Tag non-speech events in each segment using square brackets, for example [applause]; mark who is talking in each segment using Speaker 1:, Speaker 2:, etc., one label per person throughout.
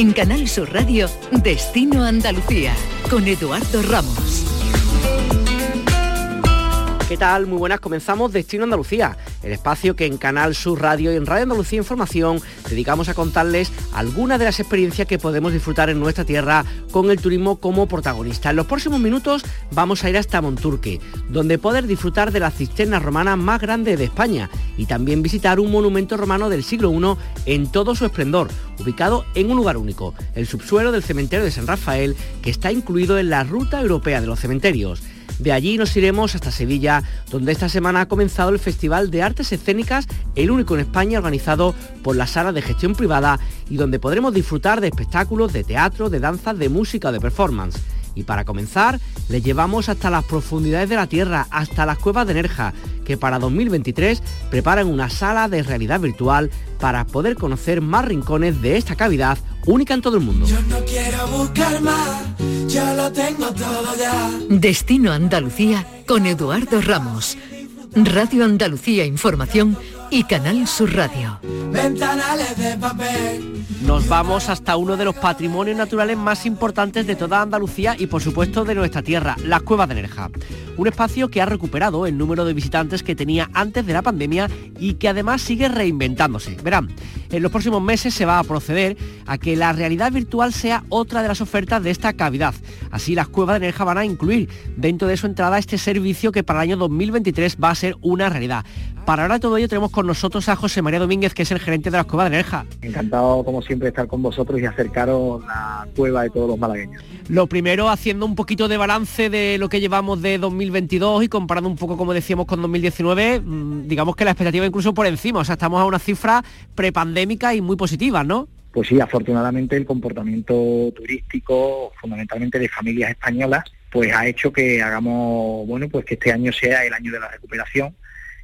Speaker 1: En Canal Sur Radio, Destino Andalucía, con Eduardo Ramos.
Speaker 2: ¿Qué tal? Muy buenas, comenzamos Destino Andalucía, el espacio que en Canal Sur Radio y en Radio Andalucía Información dedicamos a contarles algunas de las experiencias que podemos disfrutar en nuestra tierra con el turismo como protagonista. En los próximos minutos vamos a ir hasta Monturque, donde poder disfrutar de la cisterna romana más grande de España y también visitar un monumento romano del siglo I en todo su esplendor, ubicado en un lugar único, el subsuelo del cementerio de San Rafael, que está incluido en la Ruta Europea de los Cementerios. De allí nos iremos hasta Sevilla, donde esta semana ha comenzado el Festival de Artes Escénicas, el único en España organizado por la Sala de Gestión Privada y donde podremos disfrutar de espectáculos de teatro, de danza, de música o de performance. Y para comenzar, les llevamos hasta las profundidades de la Tierra, hasta las cuevas de Nerja, que para 2023 preparan una sala de realidad virtual para poder conocer más rincones de esta cavidad única en todo el mundo.
Speaker 3: Yo no quiero buscar más, yo lo tengo todo ya.
Speaker 1: Destino Andalucía con Eduardo Ramos. Radio Andalucía Información y Canal Sur Radio.
Speaker 3: Ventanales de papel.
Speaker 2: Nos vamos hasta uno de los patrimonios naturales más importantes de toda Andalucía y por supuesto de nuestra tierra, las Cuevas de Nerja. Un espacio que ha recuperado el número de visitantes que tenía antes de la pandemia y que además sigue reinventándose. Verán, en los próximos meses se va a proceder a que la realidad virtual sea otra de las ofertas de esta cavidad. Así las Cuevas de Nerja van a incluir dentro de su entrada este servicio que para el año 2023 va a ser una realidad. Para ahora todo ello tenemos con nosotros a José María Domínguez, que es el gerente de las Cuevas de Nerja.
Speaker 4: Encantado, como siempre, de estar con vosotros y acercaros la cueva de todos los malagueños.
Speaker 2: Lo primero, haciendo un poquito de balance de lo que llevamos de 2022 y comparando un poco, como decíamos, con 2019, mm, digamos que la expectativa incluso por encima, o sea, estamos a una cifra prepandémica y muy positiva, ¿no?
Speaker 4: Pues sí, afortunadamente el comportamiento turístico, fundamentalmente de familias españolas, pues ha hecho que hagamos, bueno, pues que este año sea el año de la recuperación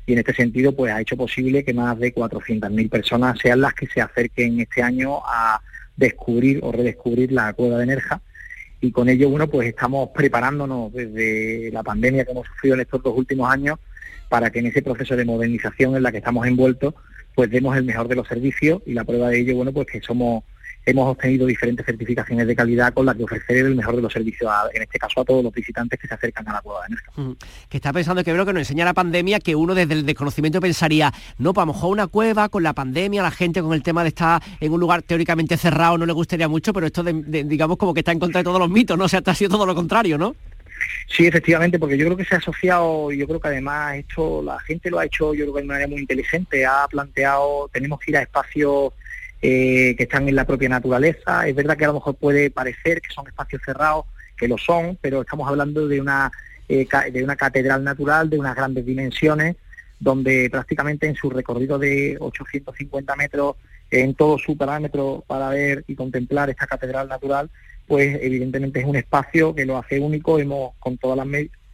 Speaker 4: y en este sentido pues ha hecho posible que más de 400.000 personas sean las que se acerquen este año a descubrir o redescubrir la cueva de Nerja. Y con ello bueno pues estamos preparándonos desde la pandemia que hemos sufrido en estos dos últimos años para que en ese proceso de modernización en la que estamos envueltos pues demos el mejor de los servicios y la prueba de ello bueno pues que somos hemos obtenido diferentes certificaciones de calidad con las que ofrecer el mejor de los servicios, en este caso a todos los visitantes que se acercan a la cueva de Nerja.
Speaker 2: Que está pensando que veo que nos enseña la pandemia que uno desde el desconocimiento pensaría, no, para pues mejor una cueva con la pandemia, la gente con el tema de estar en un lugar teóricamente cerrado no le gustaría mucho, pero esto digamos como que está en contra de todos los mitos, ¿no? O sea, ha sido todo lo contrario, ¿no?
Speaker 4: Sí, efectivamente, porque yo creo que se ha asociado, yo creo que además esto la gente lo ha hecho, yo creo que de manera muy inteligente, ha planteado, tenemos que ir a espacios eh, que están en la propia naturaleza. Es verdad que a lo mejor puede parecer que son espacios cerrados, que lo son, pero estamos hablando de una, eh, de una catedral natural de unas grandes dimensiones, donde prácticamente en su recorrido de 850 metros, en todo su parámetro para ver y contemplar esta catedral natural, pues evidentemente es un espacio que lo hace único. Hemos, con todas las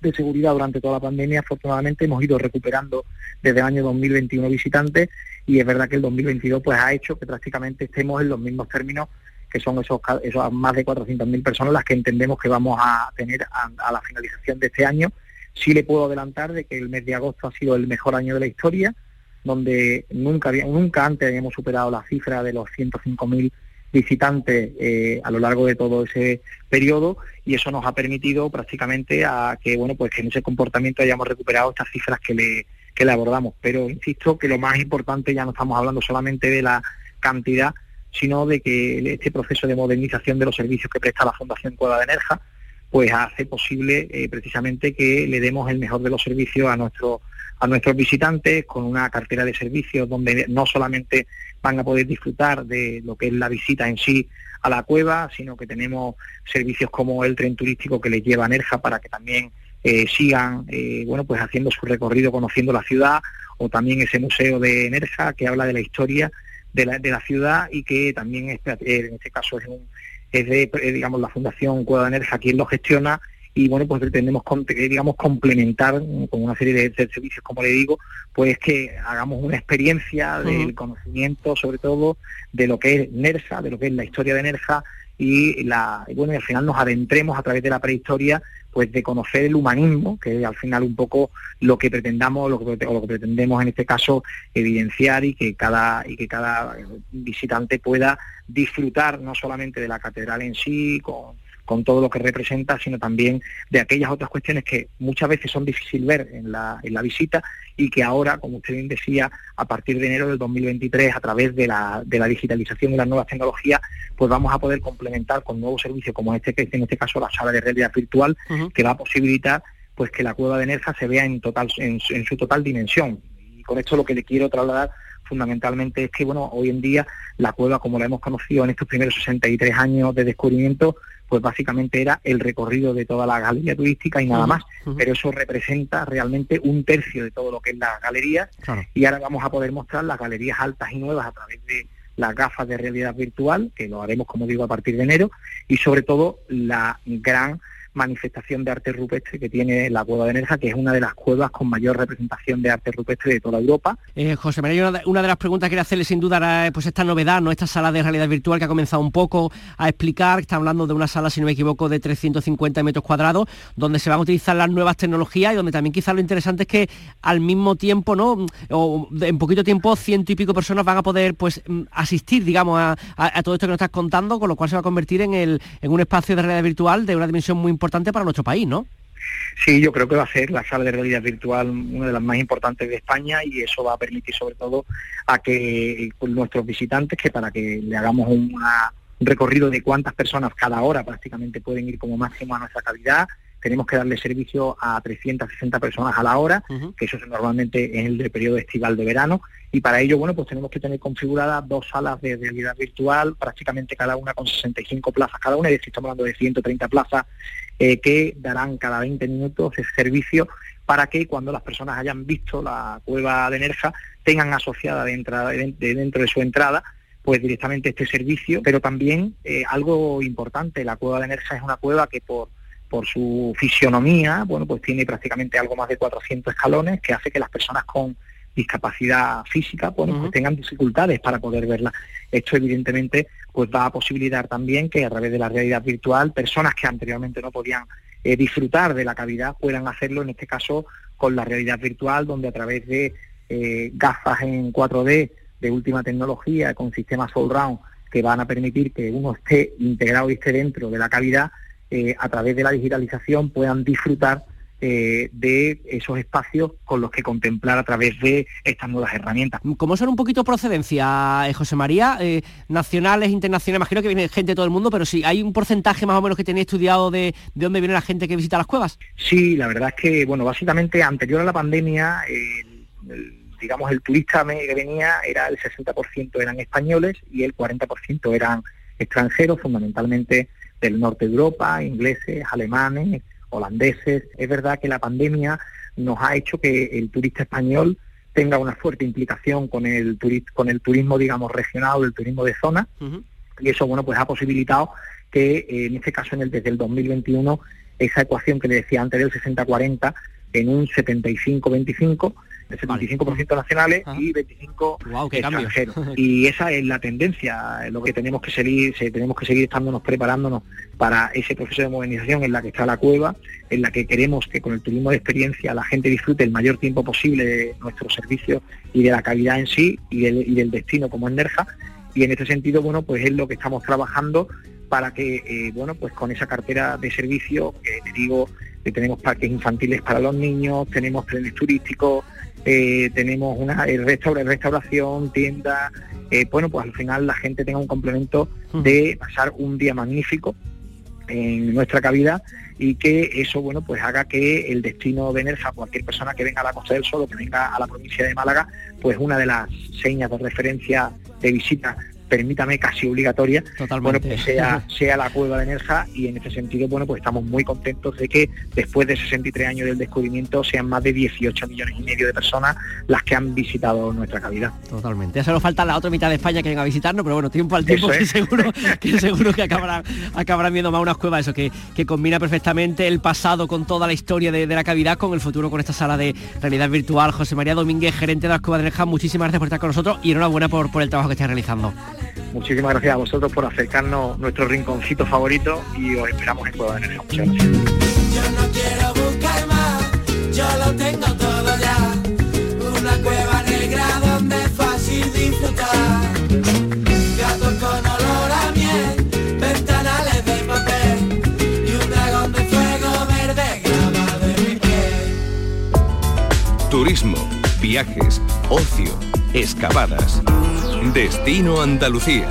Speaker 4: de seguridad durante toda la pandemia, afortunadamente hemos ido recuperando desde el año 2021 visitantes y es verdad que el 2022 pues ha hecho que prácticamente estemos en los mismos términos que son esos, esos más de 400.000 personas las que entendemos que vamos a tener a, la finalización de este año. Sí le puedo adelantar de que el mes de agosto ha sido el mejor año de la historia, donde nunca, había, nunca antes habíamos superado la cifra de los 105.000 visitantes eh, a lo largo de todo ese periodo y eso nos ha permitido prácticamente a que bueno pues que en ese comportamiento hayamos recuperado estas cifras que le que le abordamos. Pero insisto que lo más importante ya no estamos hablando solamente de la cantidad, sino de que este proceso de modernización de los servicios que presta la Fundación Cueva de Nerja, pues hace posible eh, precisamente que le demos el mejor de los servicios a nuestros a nuestros visitantes con una cartera de servicios donde no solamente van a poder disfrutar de lo que es la visita en sí a la cueva, sino que tenemos servicios como el tren turístico que les lleva a Nerja para que también eh, sigan eh, bueno pues haciendo su recorrido conociendo la ciudad o también ese museo de Nerja que habla de la historia de la, ciudad y que también eh, en este caso es, un, es de digamos la Fundación Cueva de Nerja quien lo gestiona y bueno pues pretendemos digamos complementar con una serie de, servicios como le digo pues que hagamos una experiencia del conocimiento sobre todo de lo que es Nerja de lo que es la historia de Nerja y la bueno y al final nos adentremos a través de la prehistoria pues de conocer el humanismo, que es al final un poco lo que pretendamos, lo que, lo que pretendemos en este caso evidenciar y que cada y que cada visitante pueda disfrutar no solamente de la catedral en sí, con con todo lo que representa, sino también de aquellas otras cuestiones que muchas veces son difíciles ver en la, en la visita y que ahora, como usted bien decía, a partir de enero del 2023, a través de la, de la digitalización y las nuevas tecnologías, pues vamos a poder complementar con nuevos servicios como este, que en este caso la sala de realidad virtual, que va a posibilitar pues que la cueva de Nerja se vea en total en, en su total dimensión. Y con esto lo que le quiero trasladar fundamentalmente es que bueno hoy en día la cueva como la hemos conocido en estos primeros 63 años de descubrimiento pues básicamente era el recorrido de toda la galería turística y nada más. Pero eso representa realmente un tercio de todo lo que es la galería. Y ahora vamos a poder mostrar las galerías altas y nuevas a través de las gafas de realidad virtual, que lo haremos, como digo, a partir de enero, y sobre todo la gran manifestación de arte rupestre que tiene la cueva de Nerja, que es una de las cuevas con mayor representación de arte rupestre de toda Europa.
Speaker 2: Eh, José María, una de, las preguntas que quería hacerle sin duda era pues esta novedad, ¿no? esta sala de realidad virtual que ha comenzado un poco a explicar, está hablando de una sala, si no me equivoco, de 350 metros cuadrados, donde se van a utilizar las nuevas tecnologías y donde también quizás lo interesante es que al mismo tiempo, ¿no? o en poquito tiempo, ciento y pico personas van a poder pues mm, asistir, digamos, a, todo esto que nos estás contando, con lo cual se va a convertir en, el, en un espacio de realidad virtual de una dimensión muy importante importante para nuestro país, ¿no?
Speaker 4: Sí, yo creo que va a ser la sala de realidad virtual una de las más importantes de España y eso va a permitir sobre todo a que nuestros visitantes, que para que le hagamos un recorrido de cuántas personas cada hora prácticamente pueden ir como máximo a nuestra cavidad, tenemos que darle servicio a 360 personas a la hora, que eso es normalmente en el periodo estival de verano, y para ello, bueno, pues tenemos que tener configuradas dos salas de realidad virtual, prácticamente cada una con 65 plazas cada una, es decir, estamos hablando de 130 plazas eh, que darán cada 20 minutos ese servicio para que cuando las personas hayan visto la cueva de Nerja tengan asociada dentro de, dentro de su entrada pues directamente este servicio, pero también eh, algo importante, la cueva de Nerja es una cueva que por por su fisionomía, bueno, pues tiene prácticamente algo más de 400 escalones, que hace que las personas con discapacidad física, bueno, pues tengan dificultades para poder verla. Esto evidentemente pues va a posibilitar también que a través de la realidad virtual personas que anteriormente no podían eh, disfrutar de la cavidad puedan hacerlo en este caso con la realidad virtual donde a través de eh, gafas en 4D de última tecnología con sistemas all round que van a permitir que uno esté integrado y esté dentro de la cavidad eh, a través de la digitalización puedan disfrutar eh, de esos espacios con los que contemplar a través de estas nuevas herramientas.
Speaker 2: ¿Cómo son un poquito procedencia, eh, José María? nacionales, internacionales, imagino que viene gente de todo el mundo, pero sí, ¿hay un porcentaje más o menos que tenéis estudiado de, dónde viene la gente que visita las cuevas?
Speaker 4: Sí, la verdad es que, bueno, básicamente anterior a la pandemia, digamos, el turista que venía era el 60% eran españoles y el 40% eran extranjeros, fundamentalmente del norte de Europa, ingleses, alemanes, holandeses. Es verdad que la pandemia nos ha hecho que el turista español tenga una fuerte implicación con el, con el turismo, digamos, regional, el turismo de zona, y eso, bueno, pues ha posibilitado que eh, en este caso, en el, desde el 2021, esa ecuación que le decía antes del 60-40, en un 75-25, el 75% nacionales y 25 extranjeros. [laughs] y esa es la tendencia, lo que tenemos que seguir, tenemos que seguir estándonos preparándonos para ese proceso de modernización en la que está la cueva, en la que queremos que con el turismo de experiencia la gente disfrute el mayor tiempo posible de nuestros servicios y de la calidad en sí y del, destino como en Nerja. Y en este sentido, bueno, pues es lo que estamos trabajando para que, eh, bueno, pues con esa cartera de servicio, que te digo, que tenemos parques infantiles para los niños, tenemos trenes turísticos, eh, tenemos una eh, restauración, tienda, eh, bueno, pues al final la gente tenga un complemento de pasar un día magnífico en nuestra cavidad y que eso bueno pues haga que el destino de Nerja, cualquier persona que venga a la Costa del Sol o que venga a la provincia de Málaga, pues una de las señas de referencia de visita permítame, casi obligatoria, bueno, pues sea, [laughs] sea la cueva de Nerja y en ese sentido, bueno, pues estamos muy contentos de que después de 63 años del descubrimiento sean más de 18 millones y medio de personas las que han visitado nuestra cavidad.
Speaker 2: Totalmente. Ya solo falta la otra mitad de España que venga a visitarnos, pero bueno, tiempo al tiempo [laughs] que seguro que seguro que acabarán, acabarán viendo más unas cuevas, eso que, que combina perfectamente el pasado con toda la historia de, la cavidad, con el futuro con esta sala de realidad virtual. José María Domínguez, gerente de la Cueva de Nerja, muchísimas gracias por estar con nosotros y enhorabuena por, por el trabajo que estás realizando.
Speaker 4: Muchísimas gracias a vosotros por acercarnos nuestro rinconcito favorito y os esperamos en Cueva de Nerja. Muchas gracias.
Speaker 3: Yo no quiero buscar más, yo lo tengo todo ya. Una cueva negra donde es fácil disfrutar. Gatos con olor a miel, ventanales de papel y un dragón de fuego verde grabado de mi piel.
Speaker 5: Turismo,
Speaker 6: viajes, ocio, excavadas. Destino Andalucía.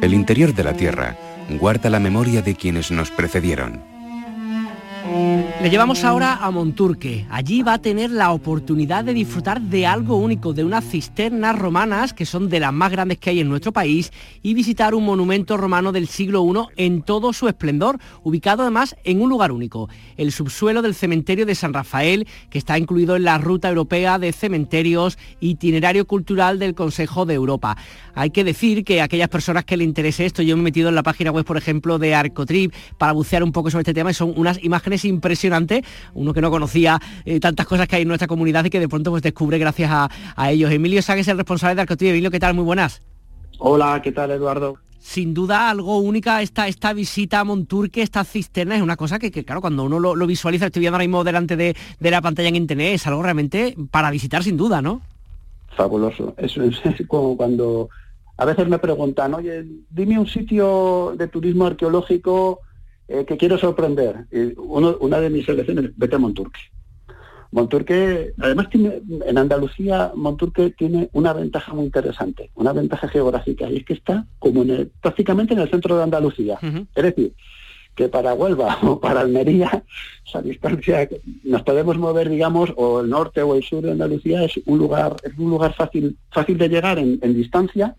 Speaker 6: El interior de la Tierra guarda la memoria de quienes nos precedieron
Speaker 2: le llevamos ahora a Monturque. Allí va a tener la oportunidad de disfrutar de algo único, de unas cisternas romanas que son de las más grandes que hay en nuestro país y visitar un monumento romano del siglo I en todo su esplendor, ubicado además en un lugar único, el subsuelo del cementerio de San Rafael, que está incluido en la Ruta Europea de Cementerios Itinerario Cultural del Consejo de Europa. Hay que decir que a aquellas personas que le interese esto, yo me he metido en la página web, por ejemplo, de Arcotrip para bucear un poco sobre este tema y son unas imágenes impresionantes, uno que no conocía eh, tantas cosas que hay en nuestra comunidad y que de pronto pues descubre gracias a, ellos. Emilio Ságuez, el responsable de Arcotrip. Emilio, ¿qué tal? Muy buenas.
Speaker 7: Hola, ¿qué tal Eduardo?
Speaker 2: sin duda algo única esta, esta visita a Monturque, esta cisterna, es una cosa que, claro, cuando uno lo, visualiza, estoy viendo ahora mismo delante de, de, la pantalla en internet, es algo realmente para visitar sin duda, ¿no?
Speaker 7: Fabuloso. Eso es [laughs] como cuando a veces me preguntan, oye, dime un sitio de turismo arqueológico eh, que quiero sorprender. Una de mis selecciones, vete a Monturque. Monturque, además tiene, en Andalucía, Monturque tiene una ventaja muy interesante, una ventaja geográfica, y es que está como prácticamente en el centro de Andalucía. Es decir, que para Huelva [laughs] o para Almería, esa distancia nos podemos mover, digamos, o el norte o el sur de Andalucía es un lugar, es un lugar fácil, fácil de llegar en distancia,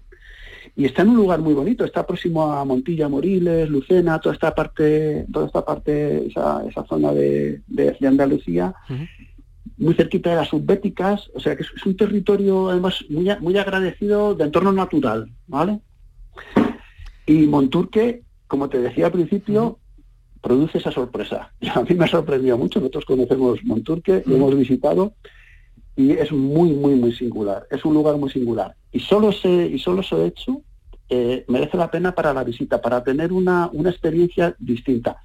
Speaker 7: y está en un lugar muy bonito, está próximo a Montilla, Moriles, Lucena, toda esta parte, toda esta parte, esa, esa zona de, de, Andalucía, muy cerquita de las subbéticas, o sea que es, un territorio además muy, muy agradecido de entorno natural, ¿vale? Y Monturque, como te decía al principio, produce esa sorpresa. Y [laughs] a mí me ha sorprendido mucho, nosotros conocemos Monturque, lo hemos visitado, y es muy, muy, muy singular. Es un lugar muy singular. Y solo se, y solo ese hecho eh, merece la pena para la visita, para tener una, una experiencia distinta,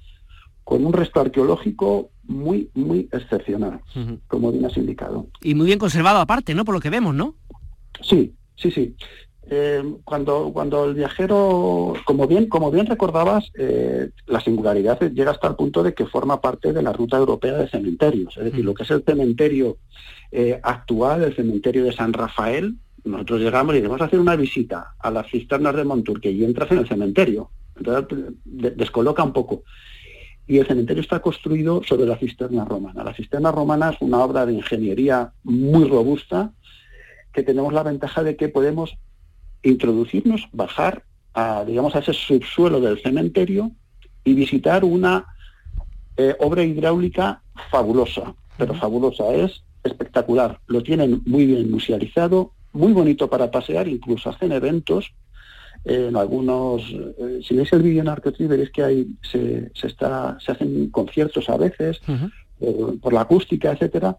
Speaker 7: con un resto arqueológico muy, muy excepcional, como bien has indicado.
Speaker 2: Y muy bien conservado aparte, ¿no? Por lo que vemos, ¿no?
Speaker 7: Sí, sí, sí. Eh, cuando, cuando el viajero, como bien, como bien recordabas, eh, la singularidad llega hasta el punto de que forma parte de la ruta europea de cementerios. Es decir, lo que es el cementerio eh, actual, el cementerio de San Rafael, nosotros llegamos y vamos a hacer una visita a las cisternas de Monturque y entras en el cementerio. Entonces descoloca un poco. Y el cementerio está construido sobre la cisterna romana. La cisterna romana es una obra de ingeniería muy robusta que tenemos la ventaja de que podemos introducirnos, bajar a, digamos, a ese subsuelo del cementerio y visitar una eh, obra hidráulica fabulosa, pero fabulosa, es espectacular. Lo tienen muy bien musealizado, muy bonito para pasear, incluso hacen eventos en algunos, eh, si veis el vídeo en Arcotrip veréis que hay, se, está, se hacen conciertos a veces, eh, por la acústica, etcétera,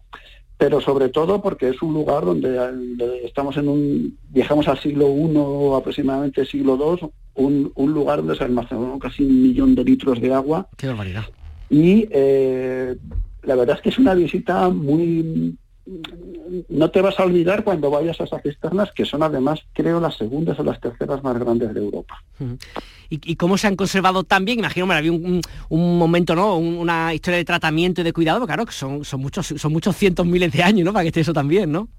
Speaker 7: pero sobre todo porque es un lugar donde, estamos en un, viajamos al siglo I, aproximadamente siglo II, un, un lugar donde se almacenó casi un millón de litros de agua.
Speaker 2: Qué barbaridad.
Speaker 7: Y eh, la verdad es que es una visita muy no te vas a olvidar cuando vayas a esas cisternas, que son además, creo, las segundas o las terceras más grandes de Europa.
Speaker 2: ¿Y, cómo se han conservado tan bien? Imagino, me había un, momento, ¿no? una historia de tratamiento y de cuidado, claro, que son, son, muchos, son muchos cientos miles de años, ¿no? Para que esté eso también, ¿no?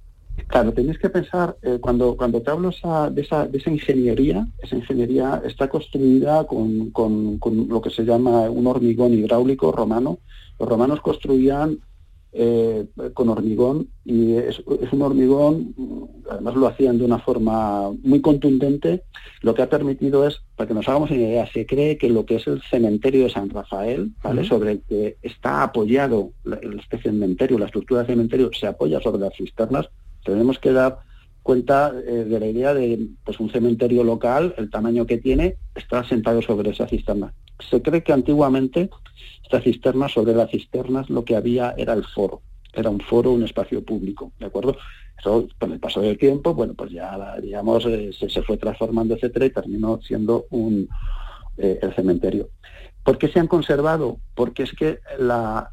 Speaker 7: Claro, tenéis que pensar, eh, cuando, cuando te hablo de, esa, de esa ingeniería, esa ingeniería está construida con, con, lo que se llama un hormigón hidráulico romano. Los romanos construían eh, con hormigón y es, un hormigón, además lo hacían de una forma muy contundente, lo que ha permitido es, para que nos hagamos una idea, se cree que lo que es el cementerio de San Rafael, ¿vale? sobre el que está apoyado el cementerio, la estructura del cementerio se apoya sobre las cisternas, tenemos que dar cuenta eh, de la idea de pues un cementerio local, el tamaño que tiene, está sentado sobre esa cisterna. Se cree que antiguamente esta cisterna, sobre las cisternas, lo que había era el foro, era un foro, un espacio público, ¿de acuerdo? Eso, con el paso del tiempo, bueno, pues ya, digamos, eh, se, fue transformando, etcétera, y terminó siendo un, eh, el cementerio. ¿Por qué se han conservado? Porque es que la,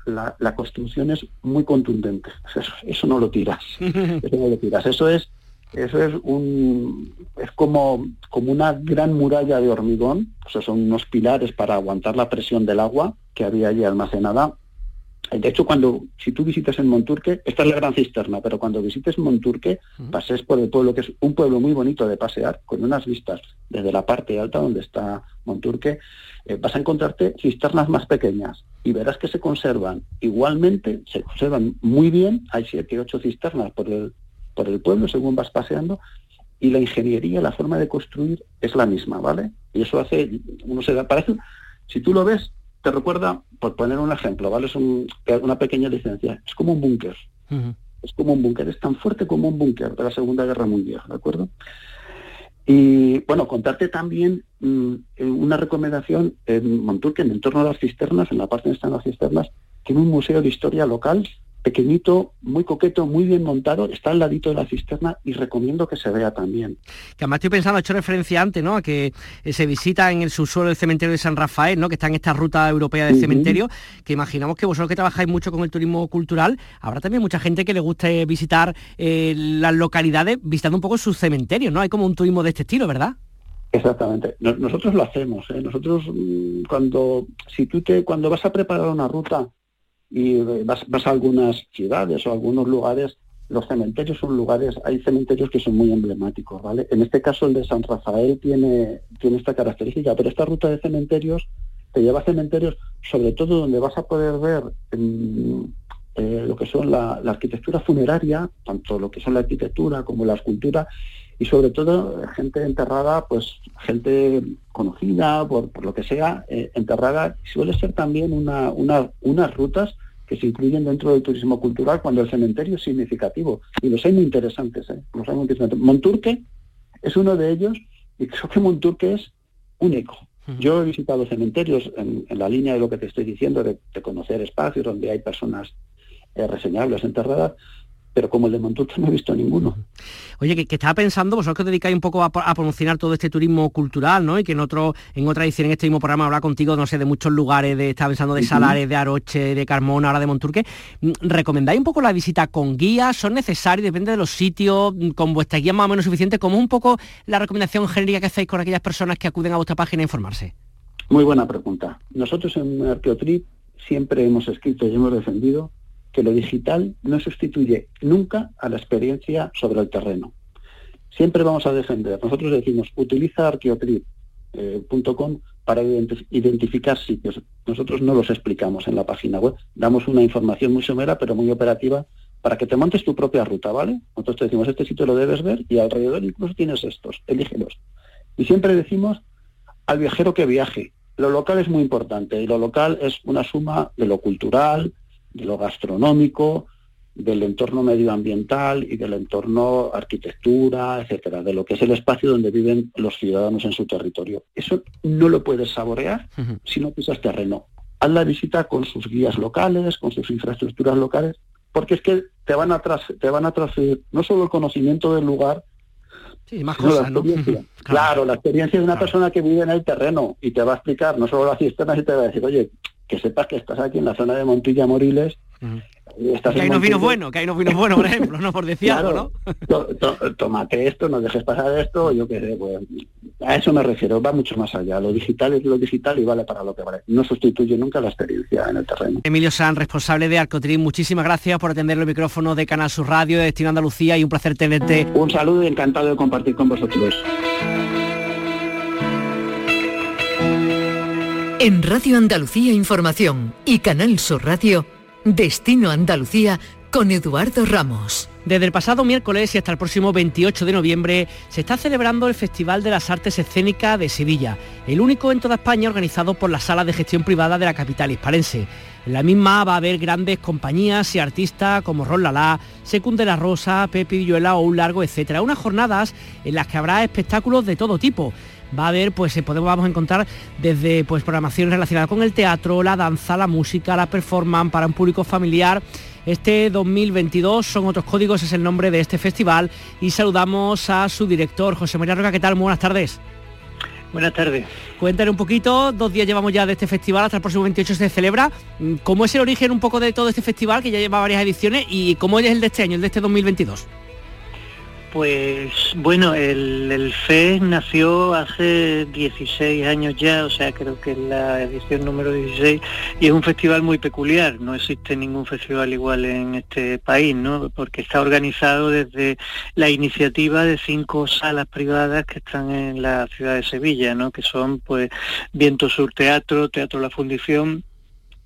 Speaker 7: construcción es muy contundente. [laughs] Eso, no lo tiras. [laughs] Eso no lo tiras. Eso es Eso es un es como, como una gran muralla de hormigón, o sea, son unos pilares para aguantar la presión del agua que había allí almacenada. De hecho, cuando si tú visitas en Monturque, esta es la gran cisterna, pero cuando visites Monturque, pases por el pueblo, que es un pueblo muy bonito de pasear, con unas vistas desde la parte alta donde está Monturque, eh, vas a encontrarte cisternas más pequeñas y verás que se conservan igualmente, se conservan muy bien, hay siete, ocho cisternas por el, por el pueblo según vas paseando, y la ingeniería, la forma de construir es la misma, ¿vale? Y eso hace, uno se da, parece, si tú lo ves, te recuerda, por poner un ejemplo, ¿vale? Es una pequeña licencia, es como un búnker. Es como un búnker, es tan fuerte como un búnker de la Segunda Guerra Mundial, ¿de acuerdo? Y bueno, contarte también mm, una recomendación en Monturque, en torno a las cisternas, en la parte donde están las cisternas, tiene un museo de historia local pequeñito, muy coqueto, muy bien montado, está al ladito de la cisterna y recomiendo que se vea también.
Speaker 2: Que además estoy pensando, he hecho referencia antes, ¿no? A que eh, se visita en el subsuelo del cementerio de San Rafael, ¿no? Que está en esta ruta europea del cementerio, que imaginamos que vosotros que trabajáis mucho con el turismo cultural, habrá también mucha gente que le guste visitar eh, las localidades visitando un poco sus cementerios, ¿no? Hay como un turismo de este estilo, ¿verdad?
Speaker 7: Exactamente. Nosotros lo hacemos. ¿eh? Nosotros mm, cuando si tú te cuando vas a preparar una ruta y vas, a algunas ciudades o algunos lugares, los cementerios son lugares, hay cementerios que son muy emblemáticos, ¿vale? En este caso el de San Rafael tiene, tiene esta característica, pero esta ruta de cementerios te lleva a cementerios, sobre todo donde vas a poder ver eh, lo que son la, arquitectura funeraria, tanto lo que son la arquitectura como la escultura, y sobre todo gente enterrada, pues gente conocida, por, lo que sea, eh, enterrada, suele ser también una, unas rutas que se incluyen dentro del turismo cultural cuando el cementerio es significativo. Y los hay muy interesantes, ¿eh? los hay muy interesantes. Monturque es uno de ellos y creo que Monturque es único. Yo he visitado cementerios en, la línea de lo que te estoy diciendo, de, conocer espacios donde hay personas eh, reseñables enterradas, pero como el de Monturque no he visto ninguno.
Speaker 2: Oye, que, estaba pensando, vosotros que os dedicáis un poco a, promocionar todo este turismo cultural, ¿no? Y que en otro, en otra edición, en este mismo programa, habla contigo, no sé, de muchos lugares, de, estaba pensando de Salares, de Aroche, de Carmona, ahora de Monturque. Mm, ¿Recomendáis un poco la visita con guías? ¿Son necesarios? Depende de los sitios, mm, con vuestra guía más o menos suficiente. ¿Cómo un poco la recomendación genérica que hacéis con aquellas personas que acuden a vuestra página a informarse?
Speaker 7: Muy buena pregunta. Nosotros en Arqueotrip siempre hemos escrito y hemos defendido que lo digital no sustituye nunca a la experiencia sobre el terreno. Siempre vamos a defender. Nosotros decimos, utiliza arqueotrip.com eh, para identificar sitios. Nosotros no los explicamos en la página web. Damos una información muy somera, pero muy operativa, para que te montes tu propia ruta, ¿vale? Nosotros te decimos, este sitio lo debes ver y alrededor incluso tienes estos, elígelos. Y siempre decimos al viajero que viaje. Lo local es muy importante y lo local es una suma de lo cultural, de lo gastronómico, del entorno medioambiental y del entorno arquitectura, etcétera, de lo que es el espacio donde viven los ciudadanos en su territorio. Eso no lo puedes saborear si no pisas terreno. Haz la visita con sus guías locales, con sus infraestructuras locales, porque es que te van a, te van a transferir no solo el conocimiento del lugar,
Speaker 2: Sí, más cosas, ¿no?
Speaker 7: claro. la experiencia de una persona que vive en el terreno y te va a explicar no solo las cisternas y te va a decir, oye, que sepas que estás aquí en la zona de Montilla Moriles.
Speaker 2: que hay unos vinos buenos, que hay unos vinos buenos, por ejemplo, no por decir algo,
Speaker 7: ¿no? tómate esto, no dejes pasar esto, yo qué sé, pues, a eso me refiero, va mucho más allá. Lo digital es lo digital y vale para lo que vale. No sustituye nunca la experiencia en el terreno.
Speaker 2: Emilio San, responsable de Arcotrim, muchísimas gracias por atender el micrófono de Canal Sur Radio, de Destino Andalucía y un placer tenerte.
Speaker 7: Un saludo y encantado de compartir con vosotros.
Speaker 1: En Radio Andalucía Información y Canal Sur Radio, Destino Andalucía con Eduardo Ramos.
Speaker 2: Desde el pasado miércoles y hasta el próximo 28 de noviembre se está celebrando el Festival de las Artes Escénicas de Sevilla, el único en toda España organizado por la Sala de Gestión Privada de la capital hispalense. En la misma va a haber grandes compañías y artistas como Ron Lala, Secunde la Rosa, Pepe Villuela o Un Largo, etc. Unas jornadas en las que habrá espectáculos de todo tipo va a haber, pues eh, podemos vamos a encontrar desde pues programaciones relacionadas con el teatro, la danza, la música, la performance para un público familiar. Este 2022 son otros códigos, es el nombre de este festival y saludamos a su director, José María Roca. ¿Qué tal? Muy buenas tardes.
Speaker 8: Buenas tardes.
Speaker 2: Cuéntale un poquito, dos días llevamos ya de este festival, hasta el próximo 28 se celebra. ¿Cómo es el origen un poco de todo este festival, que ya lleva varias ediciones, y cómo es el de este año, el de este 2022?
Speaker 8: Pues bueno, el, el FES nació hace 16 años ya, o sea, creo que es la edición número 16 y es un festival muy peculiar, no existe ningún festival igual en este país, ¿no? Porque está organizado desde la iniciativa de cinco salas privadas que están en la ciudad de Sevilla, ¿no? Que son pues Viento Sur Teatro, Teatro La Fundición,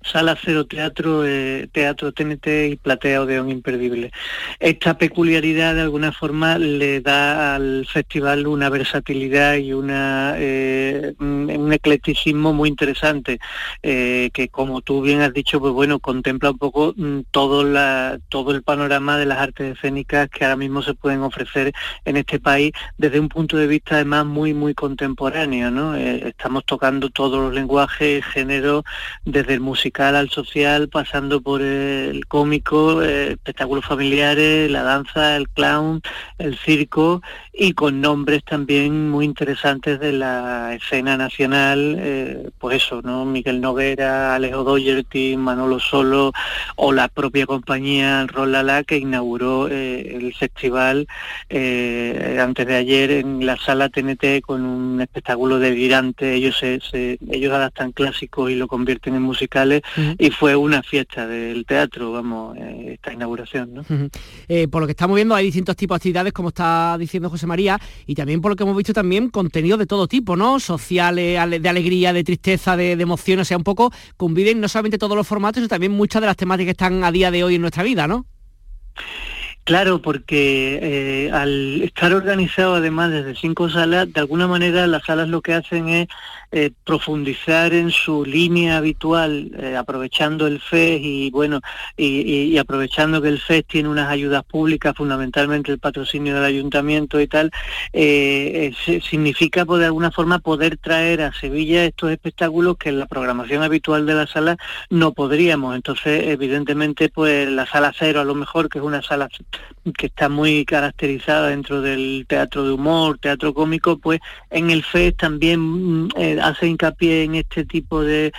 Speaker 8: Sala Cero Teatro, eh, Teatro TNT y Platea Odeón Imperdible. Esta peculiaridad de alguna forma le da al festival una versatilidad y una, eh, un eclecticismo muy interesante, eh, que como tú bien has dicho, pues bueno, contempla un poco mm, todo, la, todo el panorama de las artes escénicas que ahora mismo se pueden ofrecer en este país desde un punto de vista además muy, muy contemporáneo. ¿no? estamos tocando todos los lenguajes, géneros, desde el musical al social, pasando por el cómico, eh, espectáculos familiares, la danza, el clown, el circo y con nombres también muy interesantes de la escena nacional, eh, pues eso, ¿no? Miguel Noguera, Alejo Doyerty, Manolo Solo o la propia compañía Rolala que inauguró eh, el festival antes de ayer en la sala TNT con un espectáculo delirante. Ellos se, ellos adaptan clásicos y lo convierten en musicales y fue una fiesta del teatro, vamos, eh, esta inauguración. ¿no?
Speaker 2: Eh, por lo que estamos viendo hay distintos tipos de actividades, como está diciendo José María, y también por lo que hemos visto también contenido de todo tipo, ¿no? Sociales, de alegría, de tristeza, de, de emoción, o sea, un poco conviven no solamente todos los formatos, sino también muchas de las temáticas que están a día de hoy en nuestra vida, ¿no?
Speaker 8: Claro, porque eh, al estar organizado además desde cinco salas, de alguna manera las salas lo que hacen es eh, profundizar en su línea habitual, eh, aprovechando el FES y bueno, y, aprovechando que el FES tiene unas ayudas públicas, fundamentalmente el patrocinio del ayuntamiento y tal, eh, significa pues, de alguna forma poder traer a Sevilla estos espectáculos que en la programación habitual de la sala no podríamos. Entonces, evidentemente, pues la sala cero a lo mejor, que es una sala que está muy caracterizada dentro del teatro de humor, teatro cómico, pues en el FES también mm, hace hincapié en este tipo de,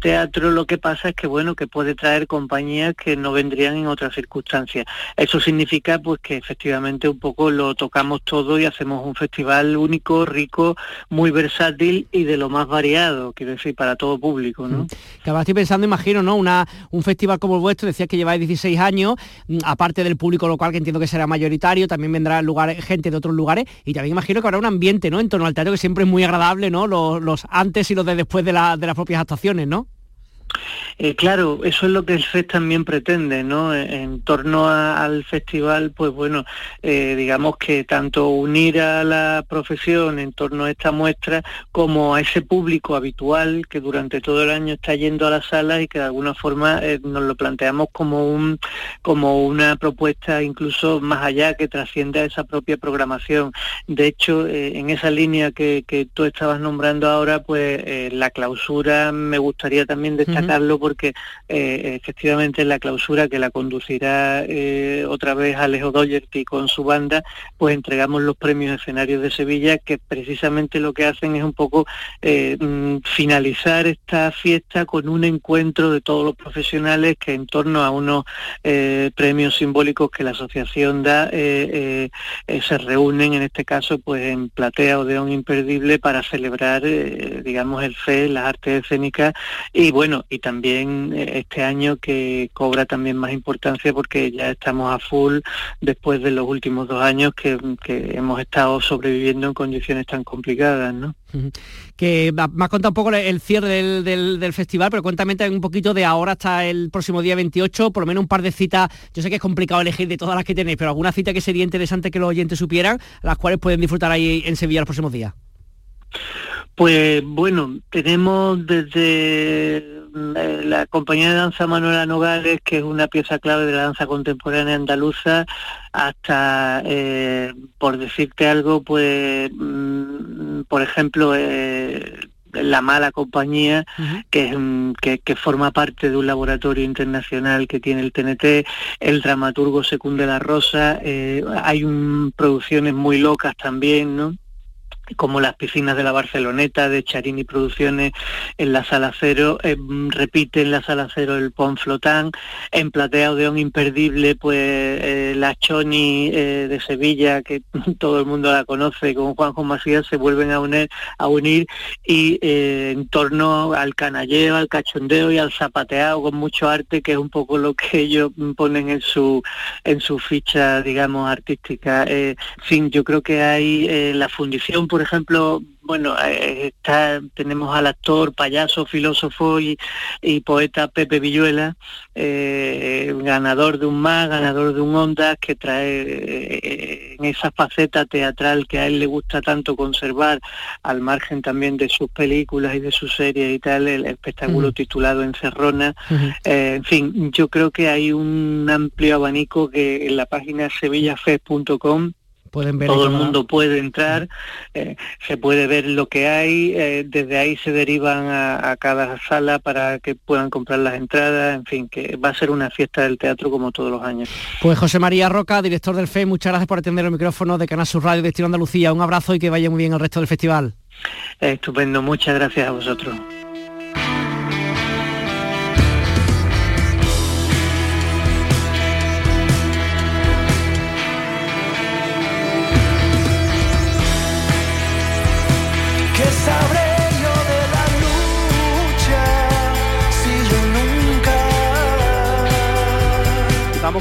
Speaker 8: teatro, lo que pasa es que bueno, que puede traer compañías que no vendrían en otras circunstancias. Eso significa pues que efectivamente un poco lo tocamos todo y hacemos un festival único, rico, muy versátil y de lo más variado, quiero decir, para todo público, ¿no?
Speaker 2: Que ahora estoy pensando, imagino, ¿no? Una, un festival como el vuestro, decías que lleváis 16 años, mm, aparte del público local, que entiendo que será mayoritario, también vendrá lugares, gente de otros lugares, y también imagino que habrá un ambiente, ¿no? En torno al teatro que siempre es muy agradable, ¿no? los antes y los de después de, la, de las propias actuaciones, ¿no?
Speaker 8: Eh, claro, eso es lo que el FES también pretende, ¿no? En torno al festival, pues bueno, eh, digamos que tanto unir a la profesión en torno a esta muestra como a ese público habitual que durante todo el año está yendo a las salas y que de alguna forma eh, nos lo planteamos como un como una propuesta incluso más allá que trasciende a esa propia programación. De hecho, en esa línea que, que, tú estabas nombrando ahora, pues la clausura me gustaría también destacarlo porque eh, efectivamente en la clausura que la conducirá eh, otra vez Alejo Doyerty con su banda, pues entregamos los premios escenarios de Sevilla que precisamente lo que hacen es un poco eh, mm, finalizar esta fiesta con un encuentro de todos los profesionales que en torno a unos premios simbólicos que la asociación da se reúnen en este caso pues en Platea Odeón Imperdible para celebrar digamos el FE, las artes escénicas y bueno y también eh, este año que cobra también más importancia porque ya estamos a full después de los últimos dos años que, hemos estado sobreviviendo en condiciones tan complicadas, ¿no?
Speaker 2: Que me has contado un poco el cierre del, festival, pero cuéntame un poquito de ahora hasta el próximo día 28, por lo menos un par de citas, yo sé que es complicado elegir de todas las que tenéis, pero alguna cita que sería interesante que los oyentes supieran, las cuales pueden disfrutar ahí en Sevilla los próximos días.
Speaker 8: Pues bueno, tenemos desde eh, la compañía de danza Manuela Nogales, que es una pieza clave de la danza contemporánea andaluza, hasta, eh, por decirte algo, pues, mm, por ejemplo, eh, la mala compañía que, que, forma parte de un laboratorio internacional que tiene el TNT, el dramaturgo Secunde la Rosa, hay un, producciones muy locas también, ¿no? Como las piscinas de la Barceloneta, de Charini Producciones en la Sala Cero, eh, repite en la Sala Cero el Pon Flotán, en Platea Odeón Imperdible, pues eh, la Choni eh, de Sevilla, que [laughs] todo el mundo la conoce, con Juanjo Macías, se vuelven a unir, a unir y en torno al canalleo, al cachondeo y al zapateado con mucho arte, que es un poco lo que ellos ponen en su, en su ficha, digamos, artística. en fin, yo creo que hay la fundición por ejemplo, bueno, eh, está, tenemos al actor, payaso, filósofo y, poeta Pepe Villuela, eh, ganador de un MAG, ganador de un Ondas, que trae eh, en esa faceta teatral que a él le gusta tanto conservar, al margen también de sus películas y de sus series y tal, el espectáculo titulado Encerrona. en fin, yo creo que hay un amplio abanico que en la página sevillafest.com todo el mundo puede entrar, eh, se puede ver lo que hay, eh, desde ahí se derivan a, cada sala para que puedan comprar las entradas, en fin, que va a ser una fiesta del teatro como todos los años.
Speaker 2: Pues José María Roca, director del FE, muchas gracias por atender el micrófono de Canal Sur Radio Destino Andalucía. Un abrazo y que vaya muy bien el resto del festival.
Speaker 8: estupendo, muchas gracias a vosotros.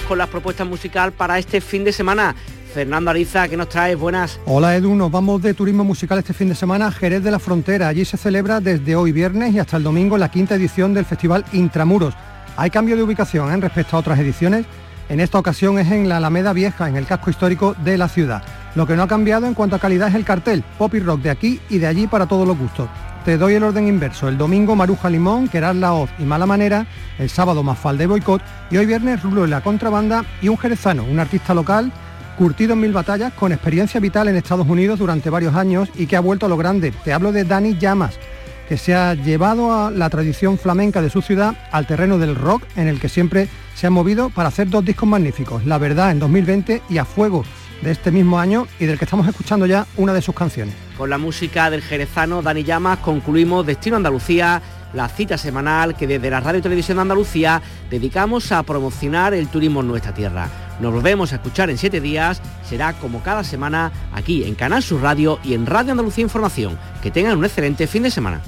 Speaker 2: Con las propuestas musical para este fin de semana. Fernando Ariza, ¿qué nos traes? Buenas.
Speaker 9: Hola Edu, nos vamos de turismo musical este fin de semana a Jerez de la Frontera. Allí se celebra desde hoy viernes y hasta el domingo la quinta edición del Festival Intramuros. Hay cambio de ubicación en ¿eh? respecto a otras ediciones. En esta ocasión es en la Alameda Vieja, en el casco histórico de la ciudad. Lo que no ha cambiado en cuanto a calidad es el cartel, pop y rock de aquí y de allí para todos los gustos. Te doy el orden inverso. El domingo Maruja Limón, Querar la Hoz y Mala Manera. El sábado Mafalda y Boicot. Y hoy viernes Rulo y la Contrabanda y un jerezano, un artista local curtido en mil batallas, con experiencia vital en Estados Unidos durante varios años y que ha vuelto a lo grande. Te hablo de Dani Llamas, que se ha llevado a la tradición flamenca de su ciudad al terreno del rock, en el que siempre se ha movido para hacer dos discos magníficos, La Verdad en 2020 y A Fuego de este mismo año y del que estamos escuchando ya una de sus canciones.
Speaker 2: Con la música del jerezano Dani Llamas concluimos Destino Andalucía, la cita semanal que desde la Radio y Televisión de Andalucía dedicamos a promocionar el turismo en nuestra tierra. Nos volvemos a escuchar en siete días, será como cada semana aquí en Canal Sur Radio y en Radio Andalucía Información. Que tengan un excelente fin de semana.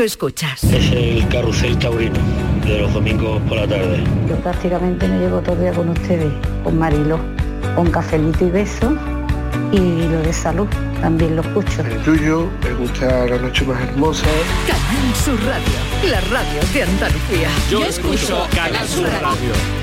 Speaker 1: Escuchas?
Speaker 10: Es el carrusel taurino de los domingos por la tarde.
Speaker 11: Yo prácticamente me llevo todo el día con ustedes, con Marilo, con cafelito y beso y lo de salud también lo escucho.
Speaker 12: El tuyo, me gusta la noche más hermosa.
Speaker 1: Canal Sur Radio, la radio de Andalucía.
Speaker 5: Yo, escucho Canal Sur radio.